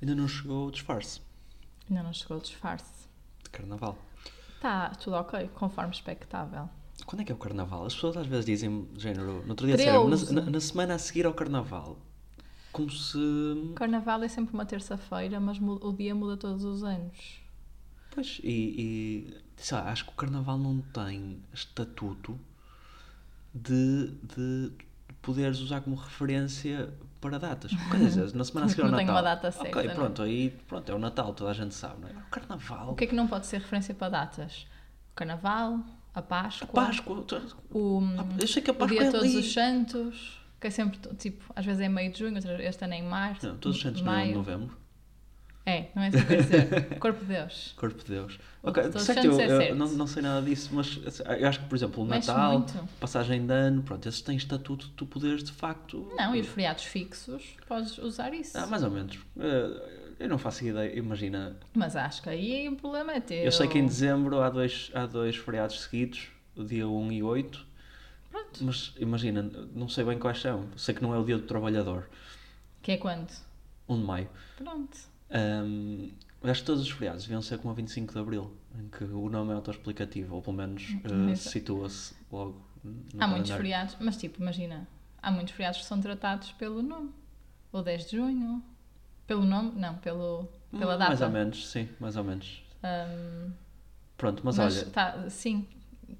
Ainda não chegou o disfarce Ainda não chegou o disfarce. de carnaval. Está tudo ok, conforme expectável. Quando é que é o carnaval? As pessoas às vezes dizem, género, no outro dia disseram, na, na- na semana a seguir ao carnaval. Como se. O carnaval é sempre uma terça-feira, mas o dia muda todos os anos. Pois, e, e sei lá, acho que o carnaval não tem estatuto de, de poderes usar como referência para datas. Dizer, na semana a seguir ao Não tem Natal. uma data certa, Ok, não é? pronto, aí pronto, é o Natal, toda a gente sabe, não é? O carnaval. O que é que não pode ser referência para datas? O carnaval, a Páscoa, Páscoa. o, Eu sei que a o Páscoa dia é todos ali. os santos, que é sempre, tipo, às vezes é meio de junho, outras- este ano é em março, Não, todos os santos não é em maio. novembro. É, não é quero dizer. Corpo de Deus. Corpo de Deus. Ok, eu, é eu não, não sei nada disso, mas eu acho que, por exemplo, o Natal, passagem de ano, pronto, esses têm estatuto de tu poderes de facto. Não, e os feriados fixos, podes usar isso. Ah, mais ou menos. Eh, Eu não faço ideia, imagina. Mas acho que aí o problema é teu. Eu sei que em dezembro há dois, há dois feriados seguidos, o dia 1 e 8, Pronto. mas imagina, não sei bem quais são. Sei que não é o dia do trabalhador, Que é quando? 1 de maio. Pronto. Ahm, acho que todos os feriados deviam ser como a 25 de Abril, em que o nome é autoexplicativo, ou pelo menos Mesmo. situa-se logo. no Há muitos feriados, mas tipo, imagina, há muitos feriados que são tratados pelo nome. O 10 de junho. Pelo nome? Não, pelo, pela data. Mais ou menos, sim, mais ou menos. Ahm, Pronto, mas, mas olha. tá, sim,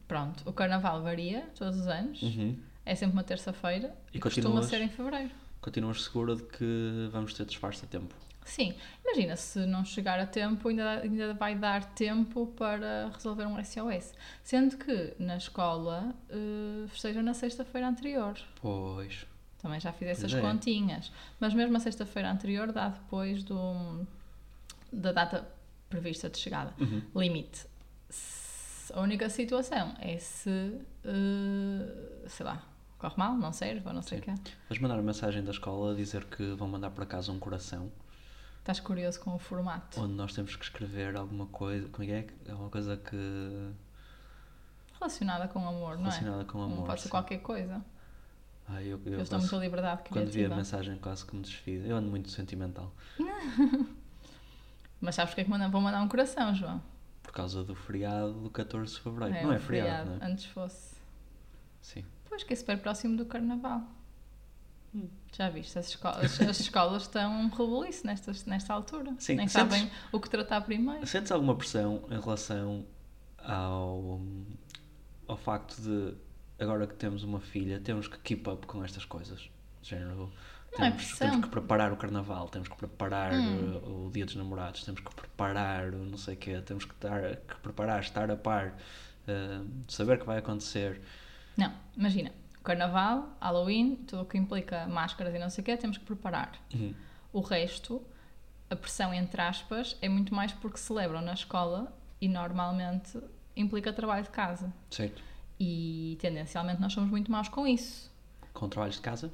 pronto. O carnaval varia todos os anos. Uhum. É sempre uma terça-feira E e, costuma ser em fevereiro. Continuas segura de que vamos ter disfarce a tempo. Sim, imagina, se não chegar a tempo, ainda, ainda vai dar tempo para resolver um SOS. Sendo que na escola uh, festejam na sexta-feira anterior. Pois. Também já fiz essas é. continhas. Mas mesmo a sexta-feira anterior dá depois do, da data prevista de chegada. Uhum. Limite. Se- A única situação é se, uh, sei lá, corre mal, não serve ou não sei o quê. Vais mandar uma mensagem da escola a dizer que vão mandar para casa um coração, Estás curioso com o formato. onde nós temos que escrever alguma coisa. Como é que é? Alguma coisa que. Relacionada com amor, não é? relacionada com Não amor. pode ser sim. qualquer coisa. Ah, eu, eu Eles dão quase- muita liberdade Quando vi a mensagem, quase que me desfiz. Eu ando muito sentimental. Mas sabes porque é que mandam? vão mandar um coração, João? Por causa do feriado do 14 de fevereiro. É, não é feriado, não é? Antes fosse. Sim. Pois que é super próximo do carnaval. Hum. Já viste? As escolas, as escolas estão um rebuliço nesta, nesta altura. Sim, Nem sentes- sabem o que tratar primeiro. Sentes alguma pressão em relação ao, ao facto de agora que temos uma filha, temos que keep up com estas coisas? Género, Não é temos, pressão. temos que preparar o carnaval, temos que preparar Hum. uh, o dia dos namorados, temos que preparar o não sei o quê, temos que, que preparar, estar a par, uh, saber o que vai acontecer. Não, imagina. Carnaval, Halloween, tudo o que implica máscaras e não sei o quê, temos que preparar. Uhum. O resto, a pressão entre aspas, é muito mais porque celebram na escola e normalmente implica trabalho de casa. Certo? E tendencialmente nós somos muito maus com isso. Com trabalhos de casa?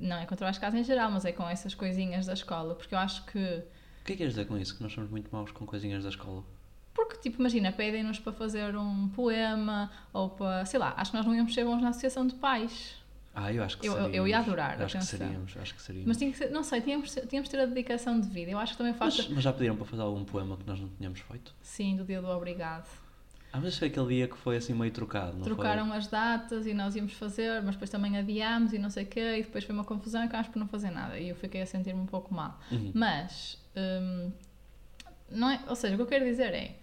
Não é com trabalho de casa em geral, mas é com essas coisinhas da escola, porque eu acho que. O que é que queres dizer com isso? Que nós somos muito maus com coisinhas da escola? Porque, tipo, imagina, pedem-nos para fazer um poema ou para. sei lá, acho que nós não íamos ser bons na associação de pais. Ah, eu acho que Eu- eu- seríamos. eu ia adorar, Acho que seríamos, acho que seríamos. Mas tinha que ser, não sei, tínhamos, tínhamos de ter a dedicação de vida. Eu acho que também falta. Mas, mas já pediram para fazer algum poema que nós não tínhamos feito? Sim, do dia do obrigado. Ah, mas foi aquele dia que foi assim meio trocado, não Trocaram as datas e nós íamos fazer, mas depois também adiámos e não sei o quê, e depois foi uma confusão e acabámos por não fazer nada. E eu fiquei a sentir-me um pouco mal. foi? Uhum. Mas, hum, não é, ou seja, o que eu quero dizer é,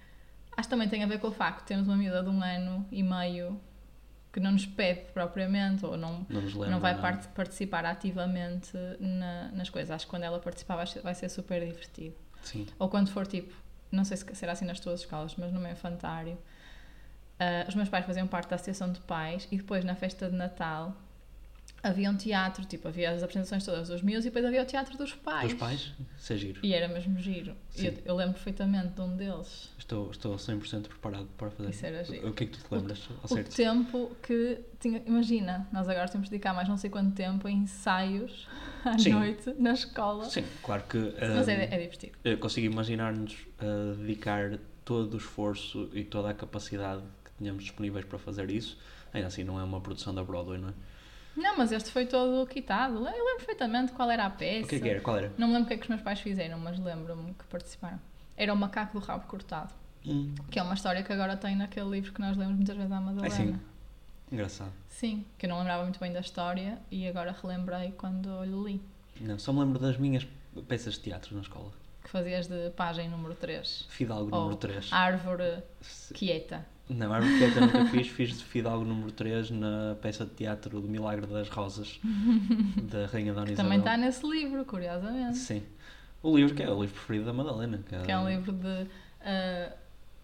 acho que também tem a ver com o facto de termos uma miúda de um ano e meio que não nos pede propriamente ou não, Não lembra. não vai não. part- participar ativamente na- nas coisas. Acho que quando ela participar vai ser, vai ser super divertido. Sim. Ou quando for tipo, não sei se será assim nas tuas escolas, mas no meu infantário, ah, os meus pais faziam parte da associação de pais e depois na festa de Natal havia um teatro, tipo, havia as apresentações todas dos meus e depois havia o teatro dos pais. Dos pais? Isso é giro. E era mesmo giro. Eu, eu lembro perfeitamente de um deles. Estou, estou 100% preparado para fazer. Isso era giro. O que é que tu te lembras? Ao O certo? tempo que tinha. Imagina, nós agora temos de dedicar mais não sei quanto tempo a ensaios à Sim. noite na escola. Sim, claro que. Mas hum, é, é divertido. eu consigo imaginar-nos a dedicar todo o esforço e toda a capacidade que tínhamos disponíveis para fazer isso. Ainda assim, não é uma produção da Broadway, não é? Não, mas este foi todo quitado. Eu lembro perfeitamente qual era a peça. O que é que era? Qual era? Não me lembro o que é que os meus pais fizeram, mas lembro-me que participaram. Era o Macaco do Rabo Cortado, Hum, que é uma história que agora tem naquele livro que nós lemos muitas vezes à Madalena. É sim. engraçado. Sim, que eu não lembrava muito bem da história e agora relembrei quando li. Não, só me lembro das minhas peças de teatro na escola. Que fazias de página número 3. Fidalgo número 3. Árvore quieta. Não, Árvore Quieta nunca fiz, fiz de Fidalgo número 3 na peça de teatro do Milagre das Rosas, da Rainha Dona Que Isabel. também está nesse livro, curiosamente. Sim. O livro que é o livro preferido da Madalena. Que é, Que é um livro de ah,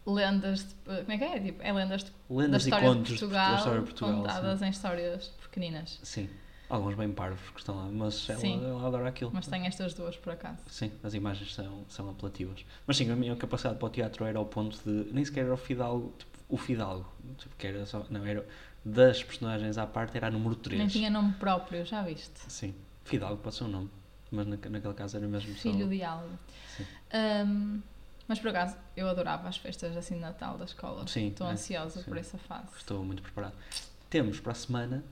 lendas. De, como é que é? Tipo, é lendas de, da Lendas e história de contos de Portugal, da história de Portugal. contadas em histórias pequeninas. Sim. sim. Alguns bem parvos que estão lá, mas ela, Sim. ela adora aquilo. Mas tem estas duas por acaso. Sim, as imagens são, são apelativas. Mas sim, a minha capacidade para o teatro era ao ponto de. Nem sequer era o Fidalgo, tipo, o Fidalgo. Tipo, que era só. Não, era. Das personagens à parte era a número 3. Nem tinha nome próprio, já viste? Sim. Fidalgo pode ser um nome. Mas na, naquele caso era mesmo só. Filho de algo. Sim. Ahm, mas por acaso, eu adorava as festas assim de Natal da escola. Sim, Estou é, ansiosa sim. por essa fase. Estou muito preparado. Temos para a semana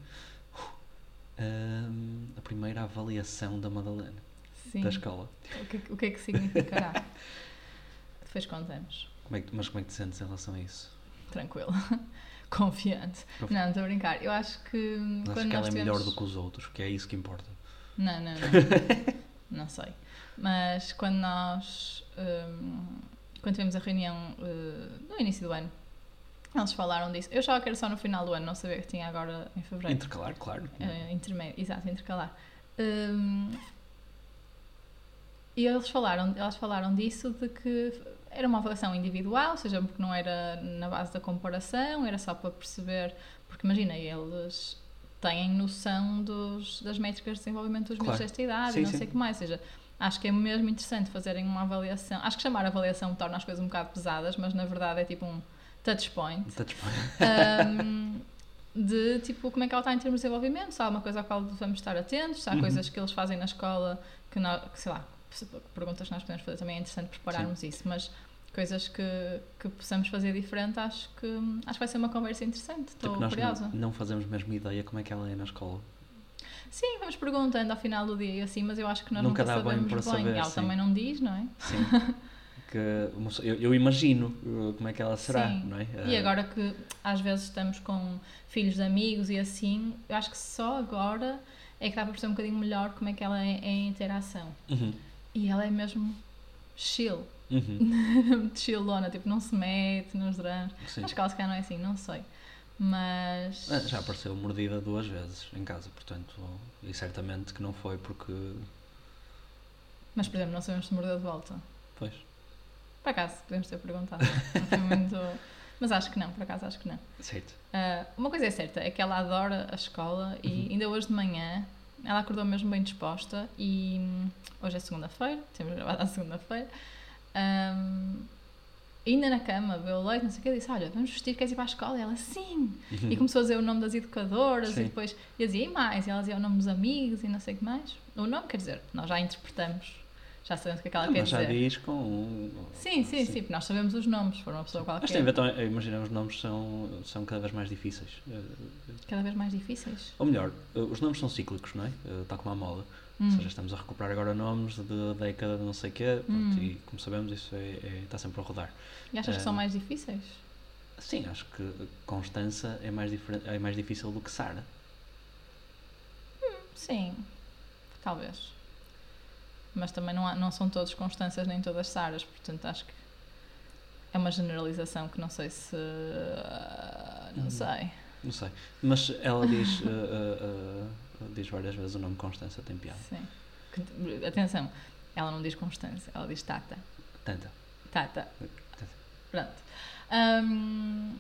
a primeira avaliação da Madalena, Sim. da escola. O que, o que é que significará? Depois contamos. Como é que, mas como é que te sentes em relação a isso? Tranquilo. Confiante. Confi- Não, estou a brincar. Eu acho que hum, quando que ela é melhor do que os outros, que é isso que importa. Não, não, não. não sei. Mas quando nós. hum, quando tivemos a reunião uh, no início do ano, eles falaram disso. Eu achava que era só no final do ano, não sabia que tinha agora em fevereiro. Intercalar, claro. Eh, intermédio, exato, intercalar. Hum, e eles falaram, elas falaram disso, de que era uma avaliação individual, ou seja, porque não era na base da comparação, era só para perceber, porque imagina, eles têm noção dos, das métricas de desenvolvimento dos Claro. desta idade Sim, e não sim. sei o que mais, ou seja, acho que é mesmo interessante fazerem uma avaliação, acho que chamar avaliação torna as coisas um bocado pesadas, mas na verdade é tipo um touch point, Touch um, de tipo como é que ela está em termos de desenvolvimento, se há alguma coisa à qual devemos estar atentos, se há Uhum. coisas que eles fazem na escola que, nós, que sei lá, perguntas que nós podemos fazer também é interessante prepararmos isso, mas coisas que, que possamos fazer diferente, acho que acho que vai ser uma conversa interessante, estou Porque nós curiosa. não, não fazemos mesmo ideia como é que ela é na escola. Sim, vamos perguntando ao final do dia e assim, mas eu acho que nós Nunca nunca, dá bem sabemos para bem. saber, ela sim. também não diz, não é? Sim. que, eu, eu imagino uh, como é que ela será, Sim. não é? E Uh, agora que às vezes estamos com filhos de amigos e assim, eu acho que só agora é que dá para perceber um bocadinho melhor como é que ela é, é em interação. Uhum, E ela é mesmo chill, uhum, chillona, tipo, não se mete nos dramas. sim. Acho que ela se calhar não é assim, não sei. Mas. Ah, Já apareceu mordida duas vezes em casa, portanto, e certamente que não foi porque. Mas, por exemplo, não sabemos se mordeu de volta. Pois. Por acaso, podemos ter perguntado. Não foi muito. Mas acho que não, por acaso acho que não. Certo. Ah, uma coisa é certa, é que ela adora a escola e Uhum. ainda hoje de manhã ela acordou mesmo bem disposta e hum, hoje é segunda-feira, temos gravado à segunda-feira. Ahm, ainda na cama, bebeu leite, não sei o que, disse: Olha, vamos vestir, queres ir para a escola? E ela, sim! E começou a dizer o nome das educadoras Uhum. Sim. e depois eu dizia e mais, e ela dizia o nome dos amigos e não sei o que mais. O nome, quer dizer, nós já interpretamos, já sabemos o que é que ela quer mas já dizer. diz com. Sim, sim, sim, porque nós sabemos os nomes, for uma pessoa Mas qualquer. também, imagina, os nomes são, são cada vez mais difíceis. Eh, Cada vez mais difíceis. Ou melhor, eh, os nomes são cíclicos, não é? Eh, Tal como a moda. Ou Hum. seja, estamos a recuperar agora nomes de década de não sei o quê, pronto, Hum. e como sabemos, isso é, é- está sempre a rodar. E achas que são mais difíceis? Sim, acho que Constança é mais, é mais difícil do que Sara. Sim, talvez. Mas também não, há- não são todos Constâncias nem todas Saras, portanto acho que é uma generalização que não sei se. Não Uhum. sei. Não sei. Mas ela diz, eh, eh, eh, diz várias vezes o nome Constança, tem piada. Sim. Atenção, ela não diz Constância, ela diz Tata. Tata. Tata. Pronto. Ahm,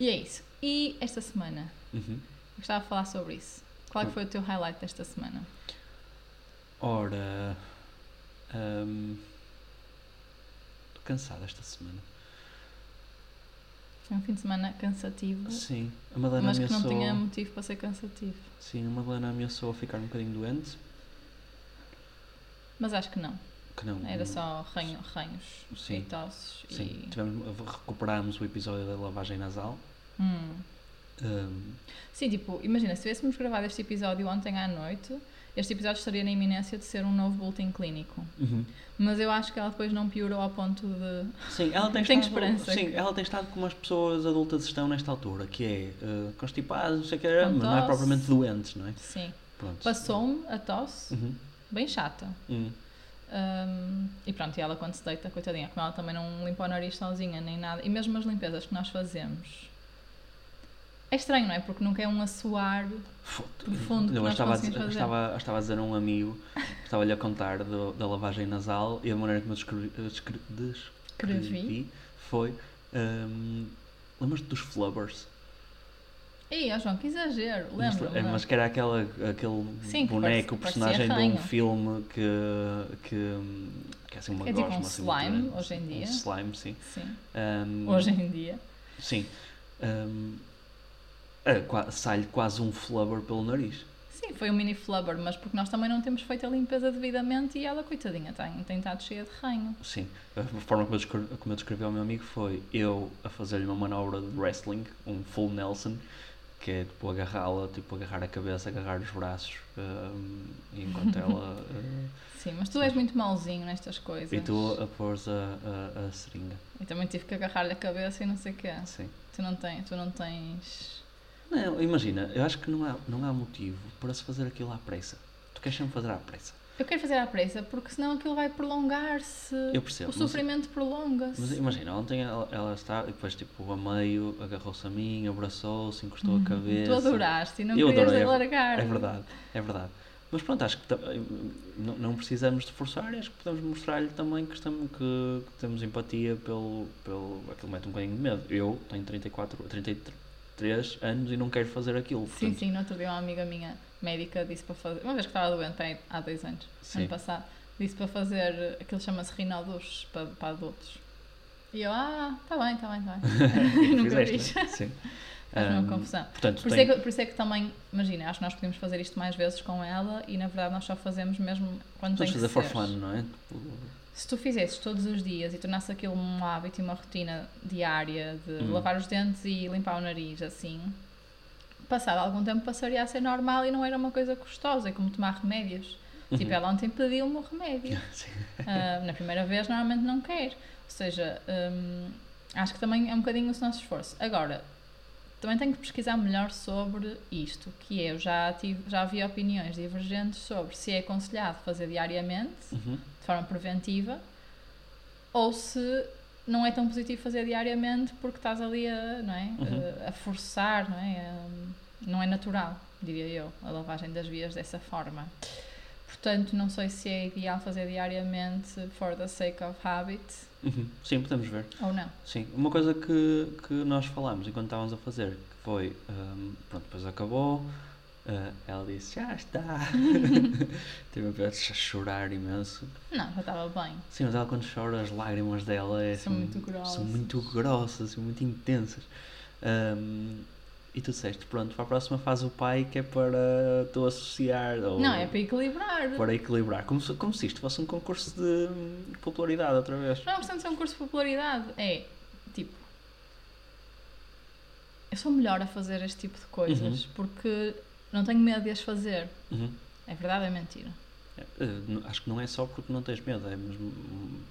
e é isso. E esta semana? Uhum. Gostava de falar sobre isso. Qual é que foi o teu highlight desta semana? Ora. hum, Estou cansado esta semana. Foi um fim de semana cansativo, Sim, a Madalena mas que não ameaçou. tinha motivo para ser cansativo. Sim, a Madalena ameaçou a ficar um bocadinho doente. Mas acho que não. Que não. Era só ranho, ranhos Sim. e tosses Sim, e... tivemos, recuperámos o episódio da lavagem nasal. Hum, Hum, Sim, tipo, imagina, se tivéssemos gravado este episódio ontem à noite, este episódio estaria na iminência de ser um novo boletim clínico. uhum. Mas eu acho que ela depois não piorou ao ponto de. Sim, ela tem Tenho estado, esperança Sim, ela tem estado como as pessoas adultas estão nesta altura, que é uh, constipadas, não sei o que, mas não é propriamente doentes, não é? Sim. Passou-me a tosse, Uhum. bem chata. Uhum. Um, e pronto, e ela quando se deita, coitadinha, como ela também não limpa o nariz sozinha nem nada, e mesmo as limpezas que nós fazemos. É estranho, não é? Porque nunca é um assoar. Profundo que Eu estava, estava, estava a dizer a um amigo, estava-lhe a contar do- da lavagem nasal e a maneira como eu descrevi, descre- descrevi foi. Um, Lembras-te dos flubbers? Ei, ó João, que exagero, Mas, lembro. é, mas que era aquela, aquele Sim, boneco, parecia- personagem de um filme que, que, que é assim uma É tipo gosma, um assim, slime, grande. hoje em dia. Um slime, sim. Sim, Um, hoje em dia. Sim. Um, qua- sai-lhe quase um flubber pelo nariz. Sim, foi um mini flubber, mas porque nós também não temos feito a limpeza devidamente e ela, coitadinha, tem, tem estado cheia de ranho. Sim. A forma como eu, descrevi, como eu descrevi ao meu amigo foi eu a fazer-lhe uma manobra de wrestling, um full Nelson, que é tipo agarrá-la, tipo agarrar a cabeça, agarrar os braços, um, enquanto ela. uh, Sim, mas tu és muito mauzinho nestas coisas. e tu a pôr a, a, a seringa. Eu também tive que agarrar-lhe a cabeça e não sei o quê. Sim. Tu não, tens, tu não tens. Não, imagina, eu acho que não há, não há motivo para se fazer aquilo à pressa. Tu queres sempre fazer à pressa. Eu quero fazer à pressa porque senão aquilo vai prolongar-se. Eu percebo. O sofrimento prolonga-se. Mas imagina, ontem ela, ela está, e depois tipo a meio, agarrou-se a mim, abraçou-se, encostou a cabeça. Tu adoraste e não Eu querias adorei, é- largar. É verdade, é verdade. Mas pronto, acho que não, não precisamos de forçar, acho que podemos mostrar-lhe também que, estamos, que, que temos empatia pelo, pelo. aquilo mete um bocadinho de medo. Eu tenho 34, 33 anos e não quero fazer aquilo. Sim, portanto, sim, no outro dia uma amiga minha médica disse para fazer. Uma vez que estava doente, há dois anos, Sim. ano passado, disse para fazer aquilo chama-se rinodus para, para adultos. E eu, ah, está bem, está bem, está bem. Nunca fiz. Sim. Faz uma confusão. Portanto, Por isso, tem- é que, por isso é que também, imagina, acho que nós podemos fazer isto mais vezes com ela e na verdade nós só fazemos mesmo quando tem que fazer for fun, não é? Se tu fizesses todos os dias e tornasse aquilo um hábito e uma rotina diária de Hum. lavar os dentes e limpar o nariz assim, passado algum tempo passaria a ser normal e não era uma coisa custosa, como tomar remédios. Tipo, ela ontem pediu-me o remédio. Ah, na primeira vez, normalmente não quer. Ou seja, hum, acho que também é um bocadinho o nosso esforço. Agora, também tenho que pesquisar melhor sobre isto, que é, eu já, tive, já havia opiniões divergentes sobre se é aconselhado fazer diariamente, Uhum. de forma preventiva, ou se não é tão positivo fazer diariamente porque estás ali a, não é? Uhum. a, a forçar, não é? A- não é natural, diria eu, a lavagem das vias dessa forma. Portanto, não sei se é ideal fazer diariamente for the sake of habit Uhum. Sim, podemos ver. ou não. Sim, uma coisa que, que nós falámos enquanto estávamos a fazer, que foi, hum, pronto, depois acabou, ah, ela disse, já está. Teve a ver a chorar imenso. Não, já estava bem. Sim, mas ela quando chora, as lágrimas dela é, São assim, muito grossas. São muito grossas e muito intensas. Hum, e tu disseste, pronto, para a próxima faz o pai que é para tu associar. Ou Não, é para equilibrar. para equilibrar. Como se, como se isto fosse um concurso de popularidade outra vez. Não é de ser um curso de popularidade. É, tipo... Eu sou melhor a fazer este tipo de coisas Uhum. porque não tenho medo de as fazer. Uhum. É verdade, é mentira. Eh, acho que não é só porque não tens medo, é mesmo,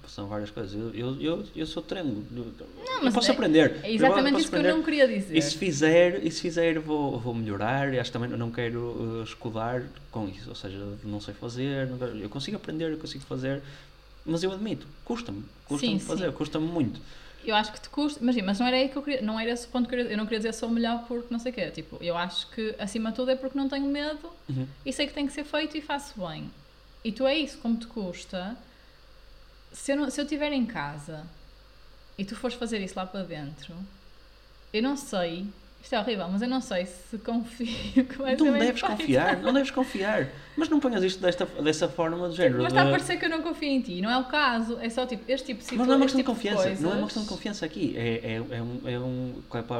são várias coisas. Eu, eu, eu, eu sou treino. mas posso é- aprender. É exatamente eu posso isso que eu aprender. não queria dizer. E se fizer, e se fizer vou, vou melhorar. E acho que também não quero eh, escudar com isso. Ou seja, não sei fazer. não quero- eu consigo aprender, eu consigo fazer. Mas eu admito, custa-me. Custa-me fazer, custa-me muito. Eu acho que te custa, imagina, mas não era aí que eu queria, não era esse o ponto que eu queria, eu não queria dizer sou melhor porque não sei o quê. Tipo, eu acho que acima de tudo é porque não tenho medo Uhum. e sei que tem que ser feito e faço bem. E tu é isso, como te custa. Se eu, não, se eu estiver em casa e tu fores fazer isso lá para dentro, eu não sei, isto é horrível, mas eu não sei se confio que vai Não deves confiar, não deves confiar. Mas não ponhas isto desta, dessa forma do género. Mas está a de- parecer que eu não confio em ti, não é o caso, é só tipo, este tipo de Mas não é uma questão de tipo confiança, não é uma questão de confiança aqui. É, é, é, um, é, um,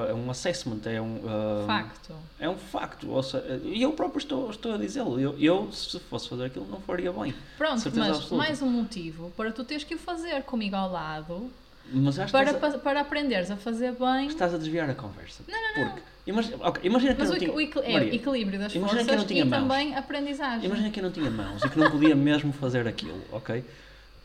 é um assessment, é um. ah, Facto. É um facto. Ou seja, e eu próprio estou, estou a dizê-lo. Eu, eu, se fosse fazer aquilo, não faria bem. Pronto, mas absoluta. mais um motivo para tu teres que o fazer comigo ao lado para, a, pa- para aprenderes a fazer bem. estás a desviar a conversa. Porque Imagina, ok, imagina que Mas eu não tinha... o equi- é Maria, equilíbrio das imagina que eu forças não tinha e mãos. também aprendizagem. Imagina que eu não tinha mãos e que não podia mesmo fazer aquilo, ok?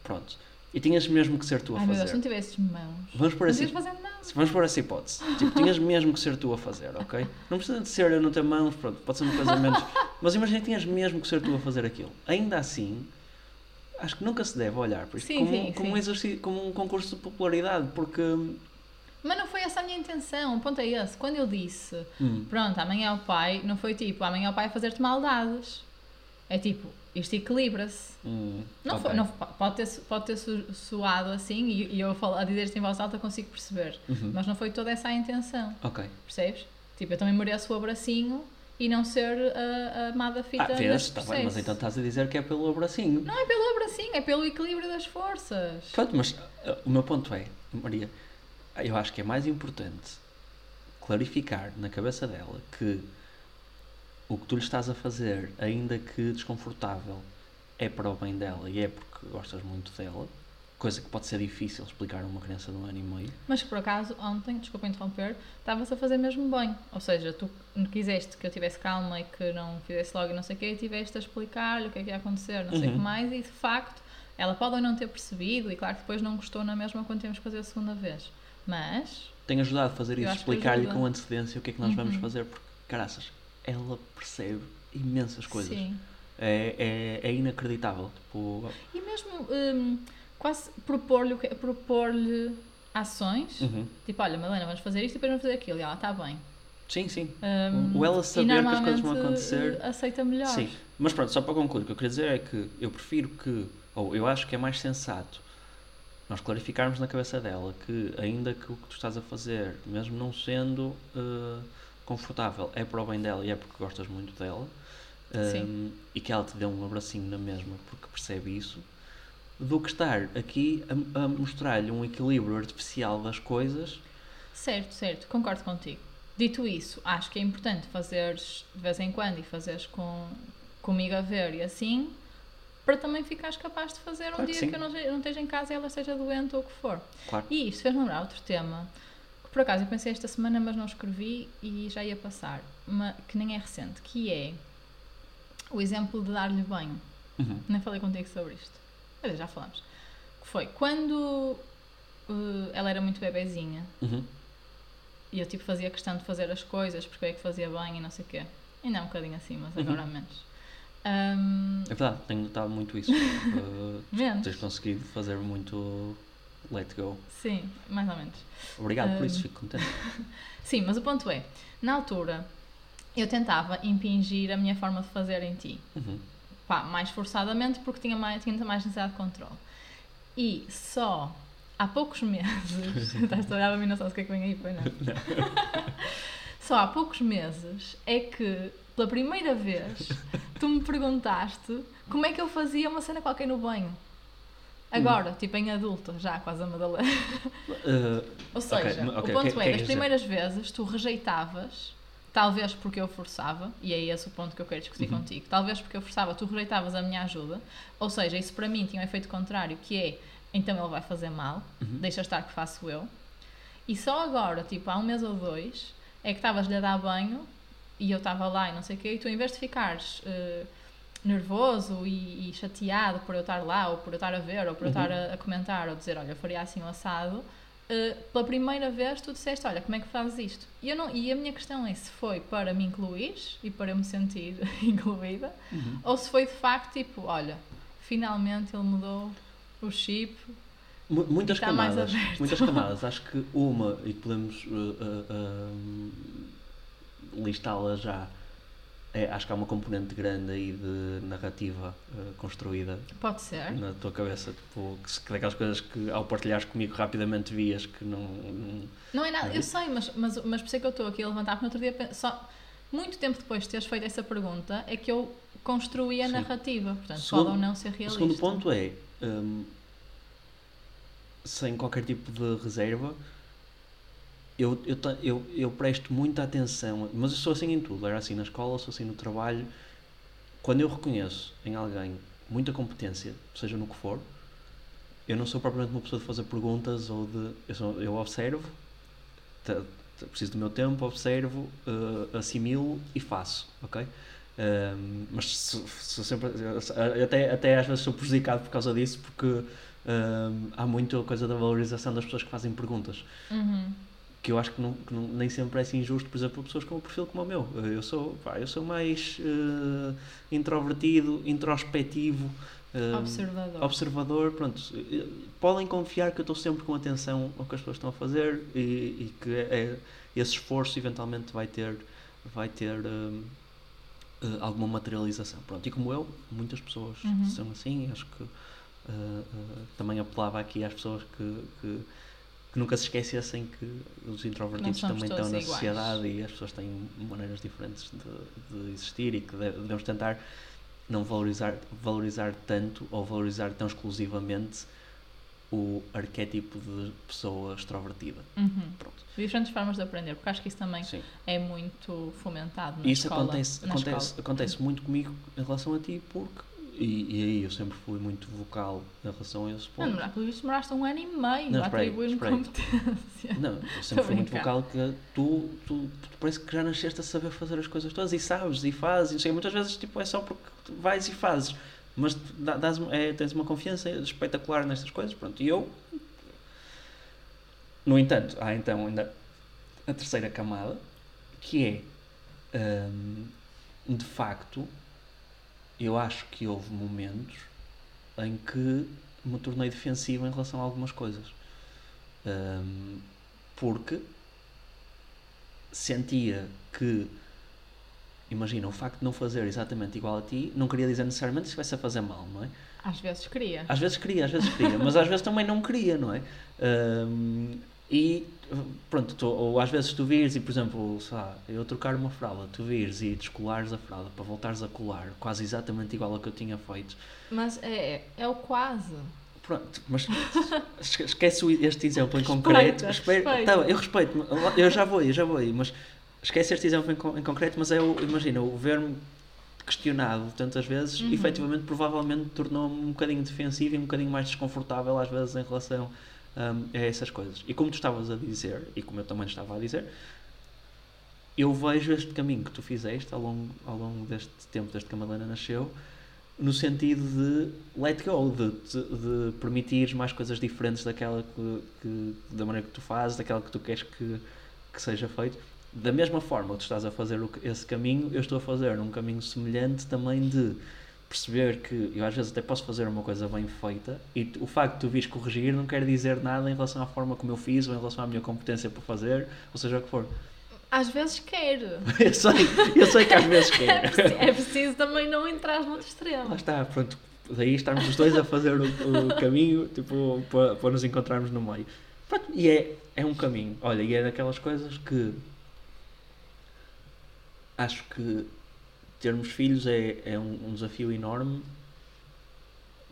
Pronto. E tinhas mesmo que ser tu a Ai meu Deus, fazer. se não tivesses mãos, Vamos por não assim. fazer. Vamos por essa hipótese. Tipo, tinhas mesmo que ser tu a fazer, ok? Não precisa de ser eu não ter mãos, pronto, pode ser uma coisa menos. Mas imagina que tinhas mesmo que ser tu a fazer aquilo. Ainda assim, acho que nunca se deve olhar para isto Sim, como, sim, como, sim. Um exercício, como um concurso de popularidade, porque. Mas não foi essa a minha intenção, o ponto é esse. Quando eu disse, hum, pronto, amanhã é o pai, não foi tipo, amanhã é o pai a fazer-te maldades. É tipo, isto equilibra-se. hum, Não, ok. foi- não pode ter, pode ter su- soado assim, e, e eu falo- a dizer isto em voz alta consigo perceber. Uhum. Mas não foi toda essa a intenção, Ok. percebes? Tipo, eu também mereço o abracinho e não ser a, a amada fita Ah, vês? Está bem, mas então estás a dizer que é pelo abracinho. Não é pelo abracinho, é pelo equilíbrio das forças. Pronto, mas uh, o meu ponto é, Maria, eu acho que é mais importante clarificar na cabeça dela que o que tu lhe estás a fazer, ainda que desconfortável, é para o bem dela e é porque gostas muito dela, coisa que pode ser difícil explicar a uma criança de um ano e meio. Mas por acaso, ontem, desculpa interromper, estavas a fazer mesmo bem. Ou seja, tu quiseste que eu tivesse calma e que não fizesse logo e não sei o quê, e tiveste a explicar-lhe o que é que ia acontecer, não sei o Uhum. que mais, e de facto, ela pode ou não ter percebido, e claro que depois não gostou na mesma quando temos que fazer a segunda vez. Mas, Tenho ajudado a fazer isso, explicar-lhe com antecedência o que é que nós vamos Uhum. fazer, porque, caraças, ela percebe imensas coisas. sim. É, é, é inacreditável. Tipo, E mesmo hum, quase propor-lhe propor-lhe ações, uhum. tipo, olha, Madalena, vamos fazer isto e depois vamos fazer aquilo. E ela, está bem. Sim, sim. Hum, O ela saber que as coisas vão acontecer. eh, aceita melhor. Sim, mas pronto, só para concluir, o que eu queria dizer é que eu prefiro que, ou eu acho que é mais sensato nós clarificarmos na cabeça dela que, ainda que o que tu estás a fazer, mesmo não sendo eh, confortável, é para o bem dela e é porque gostas muito dela, ehm, e que ela te dê um abracinho na mesma porque percebe isso, do que estar aqui a, a mostrar-lhe um equilíbrio artificial das coisas. Certo, certo, concordo contigo. Dito isso, acho que é importante fazeres de vez em quando e fazeres com, comigo a ver e assim, para também ficares capaz de fazer um Claro que dia sim. que eu não, não esteja em casa e ela esteja doente ou o que for. Claro. E isto fez-me lembrar outro tema, que por acaso eu pensei esta semana, mas não escrevi e já ia passar, ma- que nem é recente, que é o exemplo de dar-lhe banho. Uhum. Nem falei contigo sobre isto. Mas já falamos. Que foi quando eh, ela era muito bebezinha Uhum. e eu tipo fazia questão de fazer as coisas porque eu é que fazia bem e não sei o quê. Ainda é um bocadinho assim, mas agora menos. Ahm, É verdade, tenho notado muito isso. Menos. tens conseguido fazer muito let go. Sim, mais ou menos. Obrigado por Um, isso, fico contente. Sim, mas o ponto é, na altura eu tentava impingir a minha forma de fazer em ti. Uhum. Pá, mais forçadamente porque tinha mais, tinha mais necessidade de controle. E só há poucos meses, estás a olhar para mim, não sabes o que é que vem aí, pois não? Só há poucos meses é que, pela primeira vez, tu me perguntaste como é que eu fazia uma cena qualquer no banho. Agora, tipo em adulto, já quase a Madalena. Eh, Ou seja, ok, o ok, ponto o que- o que é é, das primeiras vezes tu rejeitavas, talvez porque eu forçava, e é esse o ponto que eu quero discutir Uhum. contigo, talvez porque eu forçava, tu rejeitavas a minha ajuda, ou seja, isso para mim tinha um efeito contrário, que é, então ele vai fazer mal, Uhum. deixa estar que faço eu, e só agora, tipo há um mês ou dois, é que estavas-lhe a dar banho, e eu estava lá e não sei o quê, e tu em vez de ficares... eh, nervoso e, e chateado por eu estar lá, ou por eu estar a ver, ou por eu Uhum. estar a, a comentar, ou dizer, olha, eu faria assim um assado, Uh, pela primeira vez tu disseste, olha, como é que fazes isto? E, eu não, e a minha questão é se foi para me incluir e para eu me sentir incluída, Uhum. ou se foi de facto tipo, olha, finalmente ele mudou o chip. Mu- Muitas está mais camadas, aberto. muitas camadas. Acho que uma, e podemos eh, eh, eh, listá-la já, é, acho que há uma componente grande aí de narrativa eh, construída Pode ser. na tua cabeça, tipo, que, daquelas coisas que ao partilhares comigo rapidamente vias que não. não- Não é nada, Não é eu isso? sei, mas, mas, mas por isso é que eu estou aqui a levantar, porque no outro dia, só muito tempo depois de teres feito essa pergunta, é que eu construí a Sim. narrativa. Portanto, Segundo- pode ou não ser O realista. segundo ponto é, hum, sem qualquer tipo de reserva, eu, eu, eu, eu presto muita atenção, mas eu sou assim em tudo, era assim na escola, sou assim no trabalho. Quando eu reconheço em alguém muita competência, seja no que for, eu não sou propriamente uma pessoa de fazer perguntas ou de. Eu, sou, eu observo, preciso do meu tempo, observo, uh, assimilo e faço, ok? Um, mas se, se sempre, até, até às vezes sou prejudicado por causa disso, porque um, há muito a coisa da valorização das pessoas que fazem perguntas. Uhum. Que eu acho que, não, que não, nem sempre é assim injusto, por exemplo, pessoas com um perfil como o meu. Eu sou, pá, eu sou mais uh, introvertido, introspectivo, uh, observador. observador. Pronto, podem confiar que eu estou sempre com atenção ao que as pessoas estão a fazer e, e que é, é esse esforço eventualmente vai ter, vai ter uh, alguma materialização. Pronto, e como eu, muitas pessoas Uhum. são assim, acho que também apelava aqui às pessoas que, que, que nunca se esquecessem que os introvertidos também estão na iguais. sociedade e as pessoas têm maneiras diferentes de, de existir e que deve- devemos tentar não valorizar, valorizar tanto ou valorizar tão exclusivamente o arquétipo de pessoa extrovertida. Uhum. Pronto. Diferentes formas de aprender, porque acho que isso também Sim. é muito fomentado na Isso escola. acontece, na acontece, escola. acontece muito comigo em relação a ti, porque. E, e aí eu sempre fui muito vocal em relação a esses Não, pontos. não, pelo visto demoraste um ano e meio Não, a atribuir-me competência. Não, eu sempre fui muito vocal que tu, tu, tu parece que já nasceste a saber fazer as coisas todas e sabes e fazes. Não sei, muitas vezes tipo, é só porque vais e fazes. Mas dás, é, tens uma confiança espetacular nestas coisas. Pronto, e eu. No entanto, há então ainda a terceira camada que é hum, de facto eu acho que houve momentos em que me tornei defensivo em relação a algumas coisas. Hum, porque sentia que, imagina, o facto de não fazer exatamente igual a ti não queria dizer necessariamente que estivesse a fazer mal, não é? Às vezes queria. Às vezes queria, às vezes queria, mas às vezes também não queria, não é? Hum, e pronto, tu, ou às vezes tu vires e, por exemplo, sei lá, eu trocar uma fralda, tu vires e descolares a fralda para voltares a colar, quase exatamente igual ao que eu tinha feito. Mas é, é o quase. Pronto, mas esque- esquece este exemplo em concreto. Respeita, respeita. tá, eu respeito, eu já vou, eu já vou aí, mas esquece este exemplo em, em concreto, mas é o, imagina, o ver-me questionado tantas vezes, Uhum. efetivamente, provavelmente tornou-me um bocadinho defensivo e um bocadinho mais desconfortável às vezes em relação hum, a essas coisas. E como tu estavas a dizer, e como eu também estava a dizer, eu vejo este caminho que tu fizeste ao longo, ao longo deste tempo, desde que a Madalena nasceu, no sentido de let go, de, de, de permitir mais coisas diferentes daquela que, que- da maneira que tu fazes, daquela que tu queres que, que seja feito. Da mesma forma que tu estás a fazer esse caminho, eu estou a fazer um caminho semelhante também de perceber que eu às vezes até posso fazer uma coisa bem feita e o facto de tu vires corrigir não quer dizer nada em relação à forma como eu fiz ou em relação à minha competência para fazer, ou seja o que for. Às vezes quero. Eu sei, eu sei que às vezes É quer. preciso, é preciso também não entrar no outro Lá extremo. está, pronto. Daí estarmos os dois a fazer o, o caminho, tipo, para, para nos encontrarmos no meio. Pronto, e é, é um caminho. Olha, e é daquelas coisas que acho que termos filhos é, é um, um desafio enorme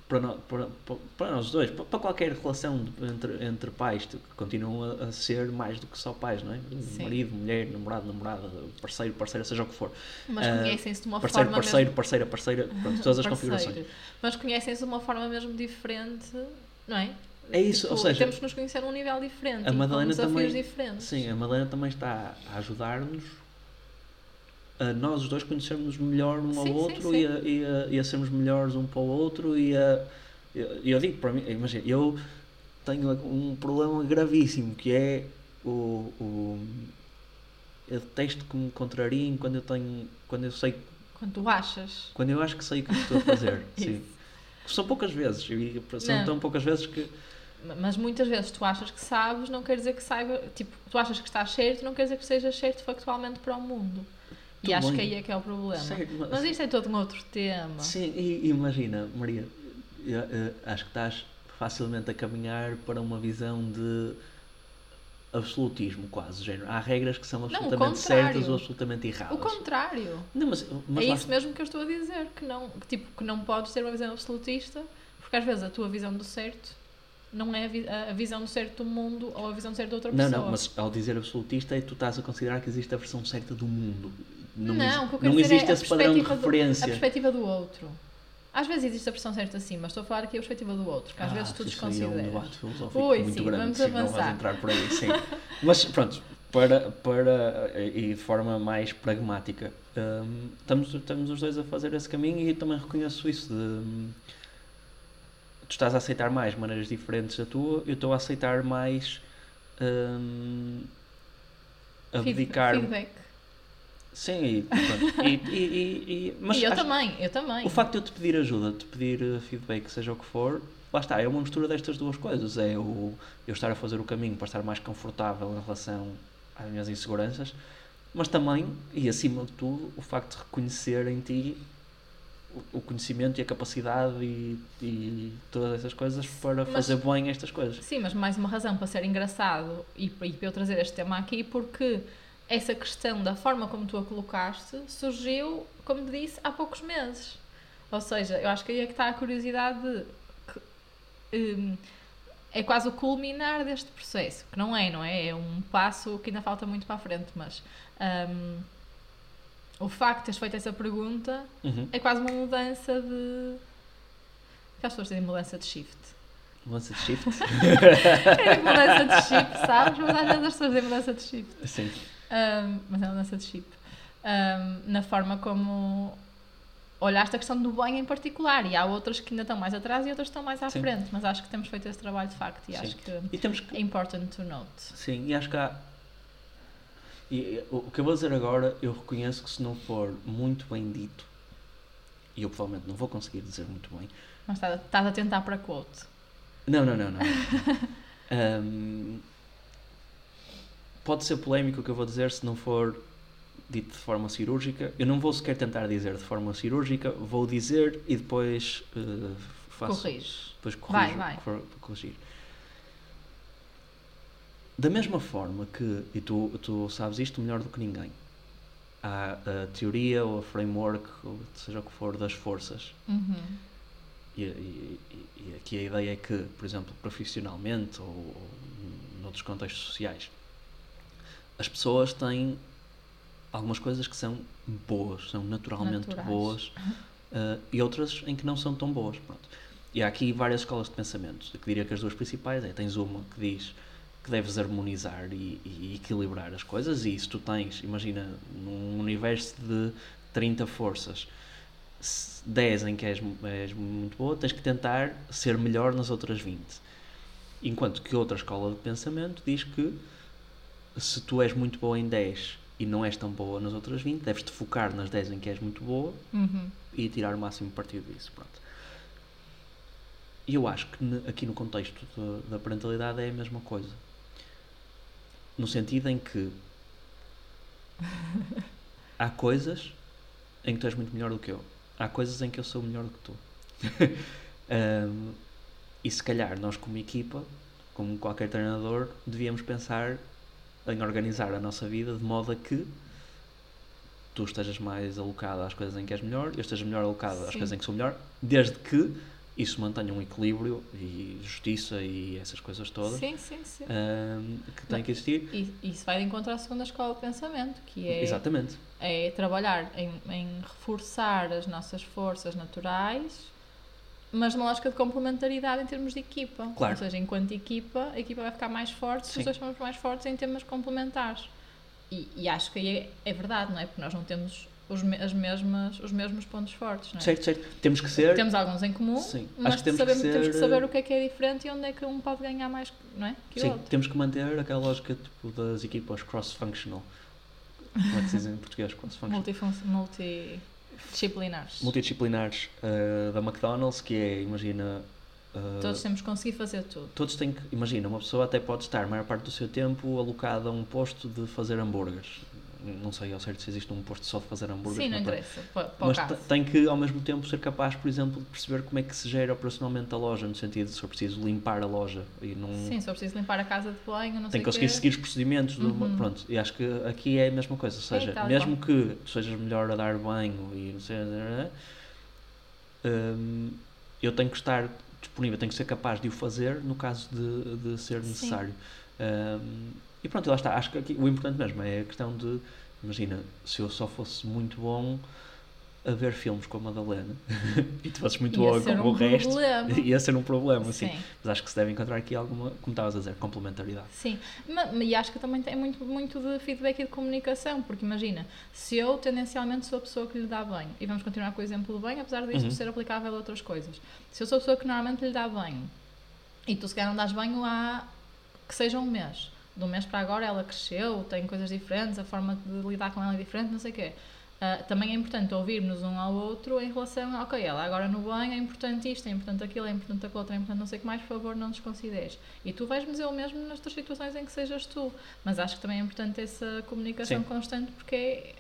para, nó- para, para, nós dois, para, para qualquer relação entre, entre pais, que continuam a, a ser mais do que só pais, não é? Sim. Marido, mulher, namorado, namorada, parceiro, parceira, seja o que for. Mas Ah, conhecem-se de uma Parceiro, forma parceiro, mesmo... parceira, parceira, pronto, todas as Parceiro. configurações. Mas conhecem-se de uma forma mesmo diferente, não é? É isso, Tipo, ou seja, temos que nos conhecer num nível diferente a Madalena também- diferentes. Sim, a Madalena também está a ajudar-nos a nós os dois conhecermos melhor um ao Sim, sim, outro sim. E, a, e, a, e a sermos melhores um para o outro e a, eu, eu digo para mim, imagina, eu tenho um problema gravíssimo que é o, o eu detesto que me contrariem quando eu tenho quando eu sei Quando tu achas. quando eu acho que sei o que estou a fazer sim. São poucas vezes e são Não. tão poucas vezes que Mas muitas vezes tu achas que sabes, não quer dizer que saiba. Tipo, tu achas que estás certo, não quer dizer que sejas certo factualmente para o mundo. E acho que aí é que é o problema. Certo, mas- Mas isto é todo um outro tema. Sim, e imagina, Maria, eu, eu acho que estás facilmente a caminhar para uma visão de absolutismo, quase. Género. Há regras que são absolutamente contrário. certas ou absolutamente erradas. O contrário. Não, mas, mas é lá- isso mesmo que eu estou a dizer, que não, que, tipo, que não podes ter uma visão absolutista, porque às vezes a tua visão do certo não é a, vi- a- visão do certo do mundo ou a visão do certo de outra Não, pessoa. não, mas ao dizer absolutista é tu estás a considerar que existe a versão certa do mundo. Não, Não, exi- o que eu quero não dizer existe é a esse padrão de perspectiva do- referência. a perspectiva do outro. Às vezes existe a versão certa sim, mas estou a falar aqui a perspectiva do outro, que às Ah, vezes tu é um desconsideras. debate filosófico Ui, muito sim, grande, vamos sim, não avançar. vais entrar por aí, sim. Mas pronto, para, para, e de forma mais pragmática. Um, estamos, estamos os dois a fazer esse caminho e também reconheço isso de tu estás a aceitar mais maneiras diferentes da tua, eu estou a aceitar mais um, abdicar. Feedback. Sim, e, pronto, e, e, e, mas e eu acho- também, eu também. o facto de eu te pedir ajuda, de te pedir uh, feedback, seja o que for, lá está, é uma mistura destas duas coisas. É o eu estar a fazer o caminho para estar mais confortável em relação às minhas inseguranças, mas também, e acima de tudo, o facto de reconhecer em ti o- o conhecimento e a capacidade e, e todas essas coisas para Mas- fazer bem estas coisas. Sim, mas mais uma razão para ser engraçado e, e para eu trazer este tema aqui, porque essa questão da forma como tu a colocaste surgiu, como te disse, há poucos meses. Ou seja, eu acho que aí é que está a curiosidade de que, hum, é quase o culminar deste processo, que não é, não é? É um passo que ainda falta muito para a frente, mas hum, o facto de teres feito essa pergunta Uhum. é quase uma mudança de. que as pessoas dizem mudança de shift. Mudança de shift. É mudança de chip, sabes? Mas às vezes as pessoas dizem mudança de chip. Sim. Ahm, mas é mudança de chip. Ahm, na forma como olhaste a questão do bem em particular. E há outras que ainda estão mais atrás e outras que estão mais à Sim. frente. Mas acho que temos feito esse trabalho de facto e Sim. acho que E temos que é important to note. Sim, e acho que há. E, o que eu vou dizer agora, eu reconheço que se não for muito bem dito, e eu provavelmente não vou conseguir dizer muito bem. Mas estás, a tentar para quote. Não, não, não, não. Ahm, pode ser polémico o que eu vou dizer se não for dito de forma cirúrgica. Eu não vou sequer tentar dizer de forma cirúrgica, vou dizer e depois eh, faço. Corriges. Depois Vai, corrijo, vai. para corrigir. Da mesma forma que, e tu, tu sabes isto melhor do que ninguém, há a teoria ou a framework, ou seja o que for, das forças. Uhum. E, e- e- e aqui a ideia é que, por exemplo, profissionalmente ou, ou noutros contextos sociais, as pessoas têm algumas coisas que são boas, são naturalmente Naturais. boas, eh, e outras em que não são tão boas. Pronto. E há aqui várias escolas de pensamento. Eu que diria que as duas principais é, tens uma que diz que deves harmonizar e, e equilibrar as coisas, e se tu tens, imagina, num universo de 30 forças, se 10 em que és, és muito boa, tens que tentar ser melhor nas outras 20. Enquanto que outra escola de pensamento diz que se tu és muito boa em 10 e não és tão boa nas outras 20, deves te focar nas 10 em que és muito boa Uhum. e tirar o máximo partido disso. Pronto. E eu acho que aqui no contexto da- da parentalidade é a mesma coisa. No sentido em que há coisas em que tu és muito melhor do que eu. Há coisas em que eu sou melhor do que tu. Ahm, e se calhar nós como equipa, como qualquer treinador, devíamos pensar em organizar a nossa vida de modo a que tu estejas mais alocado às coisas em que és melhor, eu esteja melhor alocado às Sim. coisas em que sou melhor, desde que isso mantenha um equilíbrio e justiça e essas coisas todas Sim, sim, sim. ahm, que têm que existir. E isso vai de encontro à segunda escola de pensamento, que é, Exatamente. é trabalhar em, em reforçar as nossas forças naturais, mas numa lógica de complementaridade em termos de equipa. Claro. Ou seja, enquanto equipa, a equipa vai ficar mais forte se os dois formos mais fortes em termos complementares. E, e acho que aí é, é verdade, não é? Porque nós não temos os, as mesmas, os mesmos pontos fortes, não é? Certo, certo. Temos que ser. Temos alguns em comum, Sim. mas Acho que temos sabemos, que temos que ser- saber o que é que é diferente e onde é que um pode ganhar mais não é? que Sim, outro. temos que manter aquela lógica tipo, das equipas cross-functional. Como é que se diz em português? Cross-functional. Multifunc- Multidisciplinares. Multidisciplinares uh, da McDonald's, que é, imagina. uh, Todos temos que conseguir fazer tudo. todos têm que. Imagina, uma pessoa até pode estar a maior parte do seu tempo alocada a um posto de fazer hambúrgueres. Não sei ao certo se existe um posto só de fazer hambúrgueres. Sim, não interessa. Para, para Mas tem que, ao mesmo tempo, ser capaz, por exemplo, de perceber como é que se gera operacionalmente a loja, no sentido de se for preciso limpar a loja e não. Sim, só preciso limpar a casa de banho, não tem que conseguir quê. seguir os procedimentos. do- Uhum. pronto, e acho que aqui é a mesma coisa. Ou Sim, seja, tal mesmo que tu sejas melhor a dar banho e não sei. hum, eu tenho que estar disponível, tenho que ser capaz de o fazer no caso de, de ser Sim. necessário. E pronto, lá está. Acho que aqui, o importante mesmo é a questão de. Imagina, se eu só fosse muito bom. a ver filmes com a Madalena e tu fazes muito ser como um o resto, problema. ia ser um problema, sim. Mas acho que se deve encontrar aqui alguma, como estavas a dizer, complementaridade. Sim, Ma- ma- e acho que também tem muito, muito de feedback e de comunicação, porque imagina, se eu tendencialmente sou a pessoa que lhe dá banho, e vamos continuar com o exemplo do banho, apesar disto Uhum. ser aplicável a outras coisas, se eu sou a pessoa que normalmente lhe dá banho, e tu se calhar não dás banho há que seja um mês, de um mês para agora ela cresceu, tem coisas diferentes, a forma de lidar com ela é diferente, não sei o quê. Ah, também é importante ouvirmos um ao outro em relação a, ok, ela agora no banho é importante isto, é importante aquilo, é importante aquilo outro, é importante não sei o que mais, por favor, não desconsideres. E tu vais-me dizer o mesmo nas tuas situações em que sejas tu. Mas acho que também é importante essa comunicação Sim. constante porque é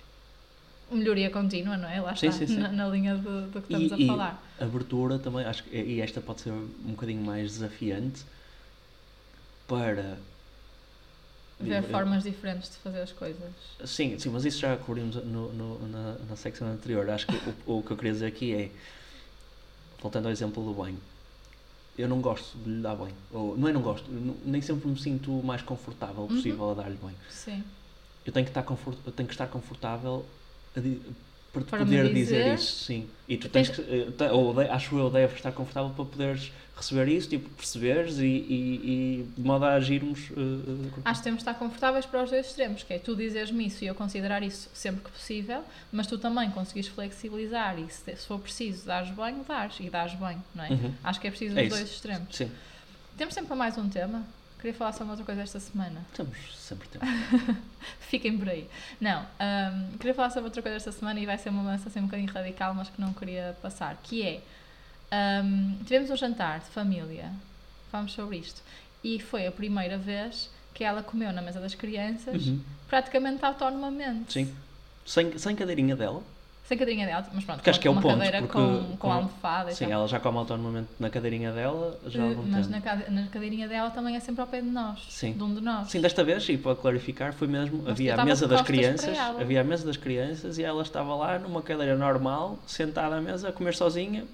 melhoria contínua, não é? Lá está, sim, sim. Na, na linha do, do que estamos E- a e falar. Abertura também, acho que, e esta pode ser um bocadinho mais desafiante para. Ver formas diferentes de fazer as coisas. Sim, sim, mas isso já cobrimos no, no- na, na secção anterior. Acho que o, o que eu queria dizer aqui é, voltando ao exemplo do banho, eu não gosto de lhe dar banho. Ou, não é não gosto, nem sempre me sinto o mais confortável Uhum. possível a dar-lhe banho. Sim. Eu tenho que estar, confort, eu tenho que estar confortável para te Para poder dizer dizer. isso, sim. E tu tens que, eh, ou de- acho eu, deves estar confortável para poderes receber isso, tipo, perceberes e, e, e de modo a agirmos. eh, Acho que temos de estar confortáveis para os dois extremos, que é tu dizeres-me isso e eu considerar isso sempre que possível, mas tu também conseguires flexibilizar e se, se for preciso dares banho, dares e dares banho, não é? Uhum. Acho que é preciso É os isso. dois extremos. Sim, Temos tempo para mais um tema? Queria falar sobre outra coisa esta semana. temos sempre tempo. Fiquem por aí. Não, hum, queria falar sobre outra coisa esta semana e vai ser uma mudança assim um bocadinho radical, mas que não queria passar, que é, hum, tivemos um jantar de família, falamos sobre isto, e foi a primeira vez que ela comeu na mesa das crianças Uhum. praticamente autonomamente. Sim. Sem, sem cadeirinha dela. Sem cadeirinha dela, mas pronto, Porque acho que é o uma ponto, cadeira porque com, com, almofada Sim, ela já come autonomamente na cadeirinha dela já há Eh, algum mas tempo. na, na cadeirinha dela também é sempre ao pé de nós, Sim. de um de nós. Sim, desta vez, e para clarificar, foi mesmo, Mas havia a mesa das crianças, havia a mesa das crianças e ela estava lá numa cadeira normal, sentada à mesa, a comer sozinha.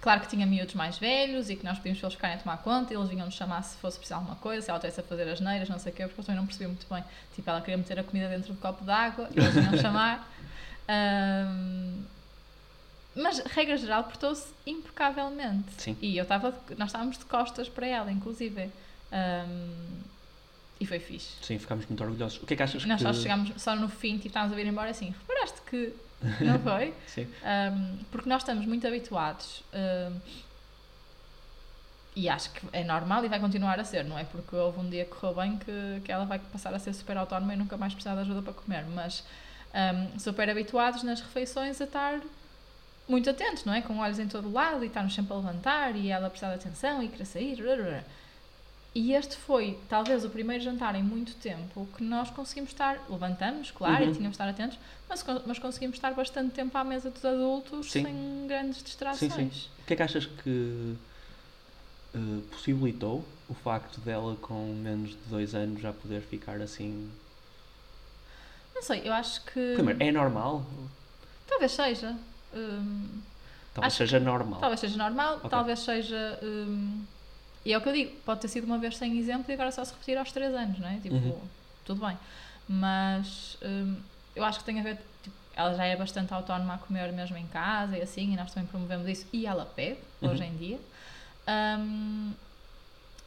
Claro que tinha miúdos mais velhos e que nós pedimos para eles ficarem a tomar conta, eles vinham nos chamar se fosse precisar alguma coisa, se ela estivesse a fazer as neiras, não sei o quê, porque eu também não percebi muito bem. Tipo, ela queria meter a comida dentro do copo d'água, e eles vinham chamar. Ahm, mas, regra geral, portou-se impecavelmente. Sim. E eu estava, nós estávamos de costas para ela, inclusive. Ahm, e foi fixe. Sim, ficámos muito orgulhosos. O que é que achas Nós que... só chegámos só no fim, tipo, estávamos a vir embora assim, reparaste que não foi? Sim. Um, porque nós estamos muito habituados um, e acho que é normal e vai continuar a ser, não é porque houve um dia que correu bem que, que ela vai passar a ser super autónoma e nunca mais precisar de ajuda para comer, mas um, super habituados nas refeições a estar muito atentos, não é? Com olhos em todo lado e estar-nos sempre a levantar e ela prestar atenção e querer sair. rarara. E este foi, talvez, o primeiro jantar em muito tempo que nós conseguimos estar, levantamos, claro, Uhum. e tínhamos de estar atentos, mas, mas conseguimos estar bastante tempo à mesa dos adultos Sim. sem grandes Sim, distrações. sim. O que é que achas que eh, possibilitou o facto dela com menos de dois anos já poder ficar assim... Não sei, eu acho que. Primeiro, é normal? Talvez seja. hum, Talvez seja normal. Talvez seja normal, Ok. talvez seja. hum, e é o que eu digo, pode ter sido uma vez sem exemplo e agora só se repetir aos 3 anos, não é? Tipo, Uhum. tudo bem. Mas hum, eu acho que tem a ver. Tipo, ela já é bastante autónoma a comer mesmo em casa e assim, e nós também promovemos isso. E ela pede, hoje Uhum. em dia. Hum,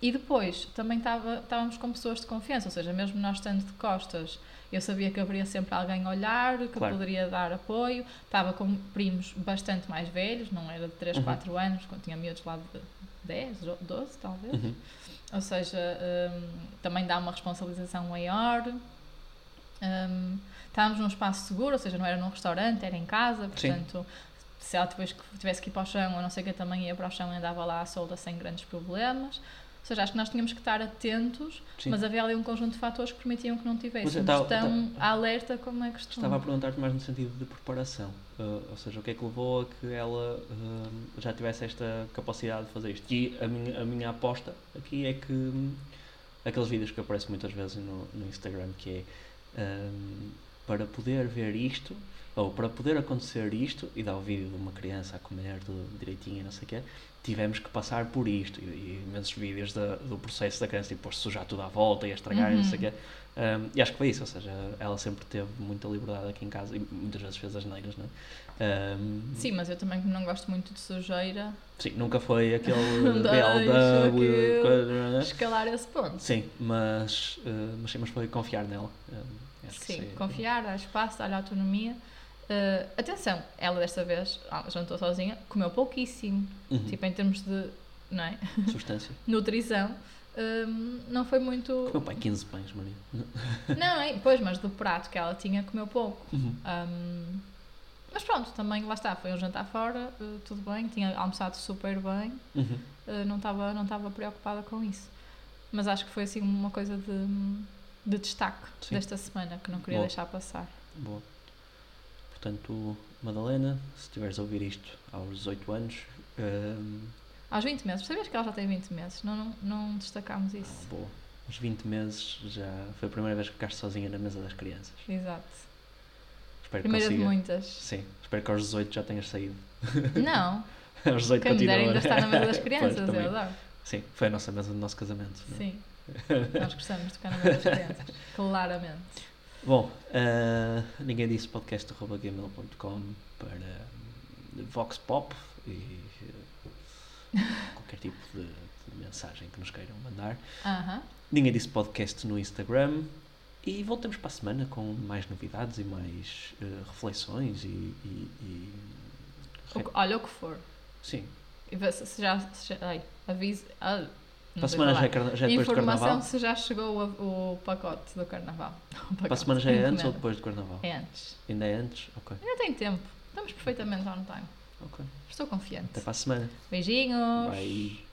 e depois também estava- estávamos com pessoas de confiança, ou seja, mesmo nós estando de costas, eu sabia que haveria sempre alguém a olhar, que Claro. poderia dar apoio. Estava com primos bastante mais velhos, não era de 3, Uhum. 4 anos, quando tinha miúdos lá de 10, 12 talvez. Uhum. Ou seja, hum, também dá uma responsabilização maior. Hum, estávamos num espaço seguro, ou seja, não era num restaurante, era em casa, Sim. portanto, se ela depois que tivesse que ir para o chão, ou não sei o que, também ia para o chão e andava lá à solda sem grandes problemas. Ou seja, acho que nós tínhamos que estar atentos, Sim. mas havia ali um conjunto de fatores que permitiam que não estava- tão alerta como é costume. Estava a perguntar-te mais no sentido de preparação. Uh, ou seja, o que é que levou a que ela uh, já tivesse esta capacidade de fazer isto? E a minha, a minha aposta aqui é que aqueles vídeos que aparecem muitas vezes no, no Instagram, que é hum, para poder ver isto, ou para poder acontecer isto, e dar o vídeo de uma criança a comer tudo direitinho e não sei o quê, tivemos que passar por isto. E, e imensos vídeos da- do processo da criança, tipo, sujar tudo à volta e a estragar e não sei o quê. Um, e acho que foi isso, ou seja, ela sempre teve muita liberdade aqui em casa e muitas vezes fez as neiras, não é? Um, Sim, mas eu também não gosto muito de sujeira, sim, nunca foi aquele BLW, aquilo. coisa, não é? escalar esse ponto. Sim, mas, uh, mas, sim, mas foi confiar nela. Um, Sim, é- confiar, dar espaço, dar autonomia. Uh, atenção, ela desta vez ah, jantou sozinha, comeu pouquíssimo. Uhum, Tipo, em termos de não é? substância. nutrição, hum, não foi muito. Comeu pai 15 pães, Maria. Não, é, pois, mas do prato que ela tinha, comeu pouco. Uhum. Hum, mas pronto, também lá está, foi um jantar fora, uh, tudo bem, tinha almoçado super bem, Uhum. uh, não estava não preocupada com isso. Mas acho que foi assim uma coisa de, de destaque Sim. desta semana que não queria Boa. deixar passar. Boa. Portanto, Madalena, se estiveres a ouvir isto aos 18 anos, um, Aos 20 meses, sabias que ela já tem 20 meses? Não, não, não destacámos ah, isso. boa. Aos 20 meses já foi a primeira vez que ficaste sozinha na mesa das crianças. Exato. Espero Primeira que de consiga. muitas. Sim, espero que aos 18 já tenhas saído. Não, aos 18 quem continua. dera ainda estar na mesa das Pois, crianças, também. eu adoro. Sim, foi a nossa mesa do nosso casamento. não é? Sim, nós gostamos de tocar na mesa das crianças, claramente. Bom, uh, ninguém disse podcast.gmail.com para hum, Vox Pop e uh, qualquer tipo de, de mensagem que nos queiram mandar. Aham. Ninguém disse podcast no Instagram. E voltamos para a semana com mais novidades e mais uh, reflexões e. e- e- O que- Olha o que for. Sim. E Se já, se já ai, avise. ah, Para a semana já é, carna- já é depois do Informação carnaval? se já chegou o, o pacote do carnaval. O Para a pacote, semana já é antes ou depois do carnaval? É antes. Ainda é antes? Ok. Ainda tem tempo. Estamos perfeitamente on time. ok. Estou confiante. Até para a semana. Beijinhos. Bye.